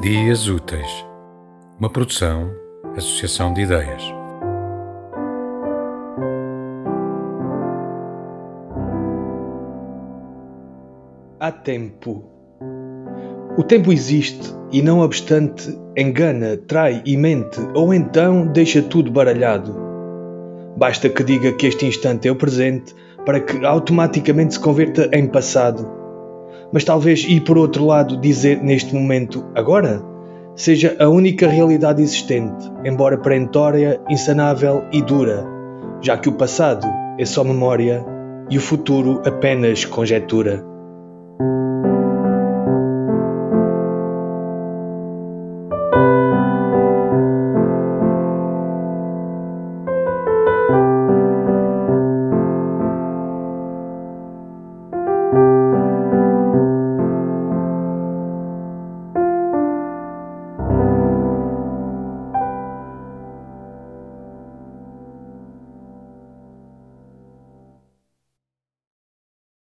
Dias Úteis, uma produção, associação de ideias. Há tempo. O tempo existe e, não obstante, engana, trai e mente, ou então deixa tudo baralhado. Basta que diga que este instante é o presente para que automaticamente se converta em passado mas talvez e por outro lado dizer neste momento agora seja a única realidade existente, embora perentória, insanável e dura, já que o passado é só memória e o futuro apenas conjetura.